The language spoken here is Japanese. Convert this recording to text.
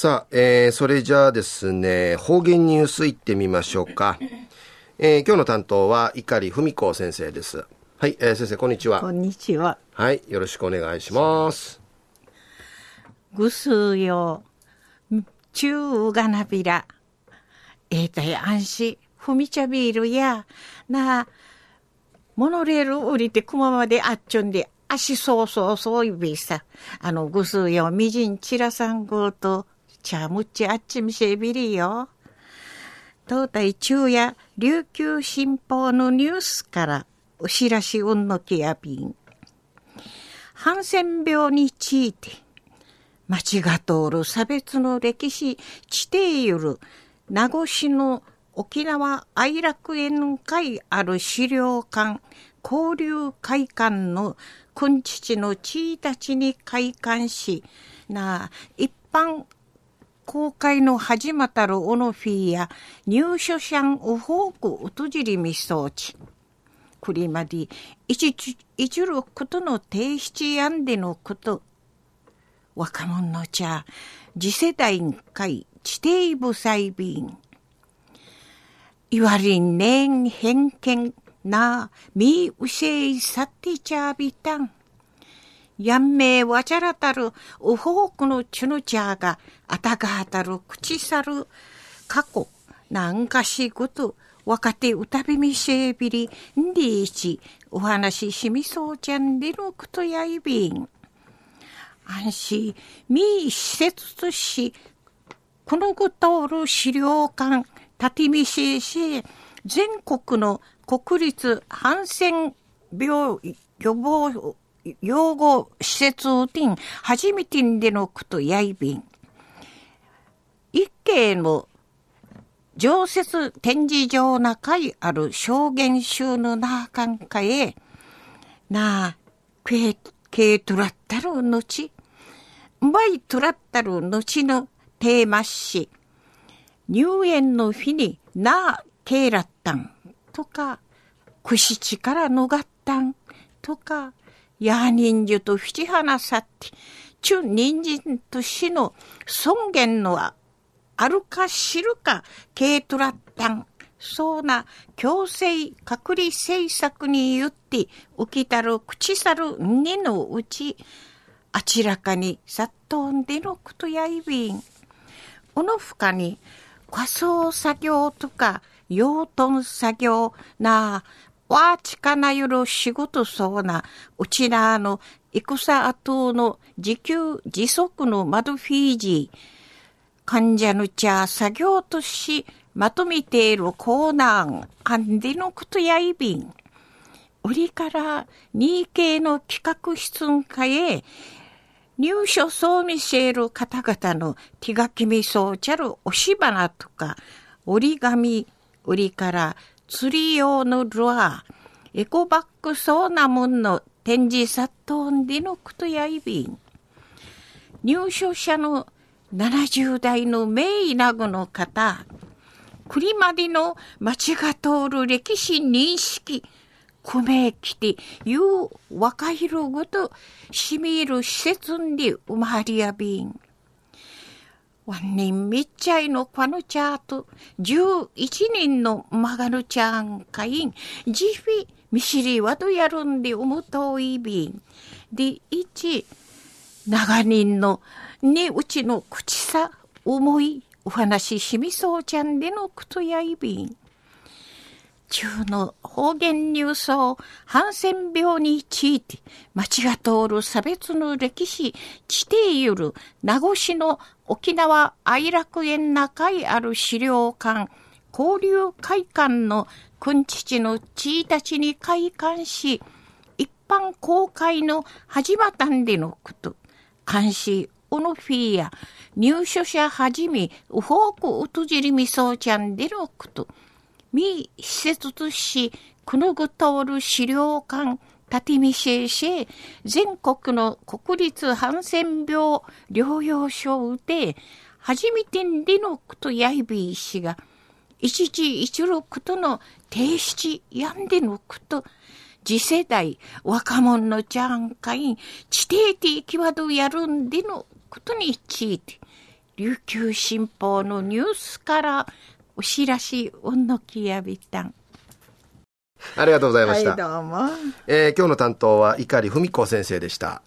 さあ、えー、それじゃあですね、方言ニュースいってみましょうか。えー、今日の担当は碇文子先生です。はい、えー、先生こんにちは。こんにちは。はい、よろしくお願いします。ぐすよ、中がなびら。えー、たい安心、ふみちゃビールや、な、モノレール降りて熊まであっちょんで、足そうそうそういびさ。あの、ぐすよ、みじんちらさんごと、ちゃむちあっちみせびりよ。東大中夜、琉球新報のニュースから、お知らしうんのきやびん。ハンセン病について、町が通る差別の歴史、地底ゆる、名護市の沖縄愛楽園会ある資料館、交流会館の君父の地位たちに開館し、な一般公開の始まったるオノフィーや入所者んウホークウトジリミ装置。クリマディ、一一ることの提出やんでのこと。若者の茶、次世代会、地底部裁便。いわりんねん偏見な、みうせいさってちゃびたん。やんめいわちゃらたるうほうくのちゅのちゃがあたがはたる口さる過去なんかしこと若手歌びみせびりんでいちお話しみそうちゃんでのくとやいびん。安心み施設としこのごとおる資料館立てみせし全国の国立ハンセン病予防養護施設をてん、初めてんでのくとやいびん。一軒の常設展示場な会ある証言集のなあかんかへ、なあ、けい、けいとらったるのち、ばいとらったるのちのテーマし、入園の日になあ、けいらったん。とか、くしちからのがったん。とか、や人樹と七花さって、中人参と死の尊厳のはあるか知るか、軽トラッタン、そうな強制隔離政策によって起きたる口去る二のうち、あちらかに殺到んでのことやいびん。この深に、仮想作業とか、養豚作業なあわちかなよろ仕事そうな、うちなの戦後の自給自足の窓フィージー、患者の茶作業としまとめているコーナー、アンデのことやいびん。売りから2系の企画室んかへ、入所そう見せる方々の手書きみそうちゃる押し花とか、折り紙、売りから釣り用のルアー、エコバッグそうなもんの展示殺到でのことやいびん。入所者の70代の名医なぐの方、栗までの町が通る歴史認識、くめきて、いう若いるごと、しみる施設んで生まれやびん。ワンニンみっちゃいのパヌチャート、十一人のマガヌチャンカイン、ジフィ、ミシリワドやるんで思といびん。で、一、長人の、ね、うちの口さ、思い、お話ししみそうちゃんでのくとやいびん。中の方言ニュースをハンセン病について、町が通る差別の歴史、地底ゆる名護市の沖縄愛楽園中いある資料館、交流会館の君父の地位たちに開館し、一般公開の始まったんでのこと、監視オノフィーや入所者はじめ、ウフォークウトジリミソーちゃんでのこと、み施設とし、くぬぐ通る資料館、立見シェシェ、全国の国立ハンセン病療養所で、初めてでのことやいびいしが、一時一六との提出やんでのこと、次世代若者のじゃんかい、地底的際どやるんでのことについて、琉球新報のニュースからお知らしうんのきやびたん。ありがとうございました。はい、どうも。えー今日の担当は碇文子先生でした。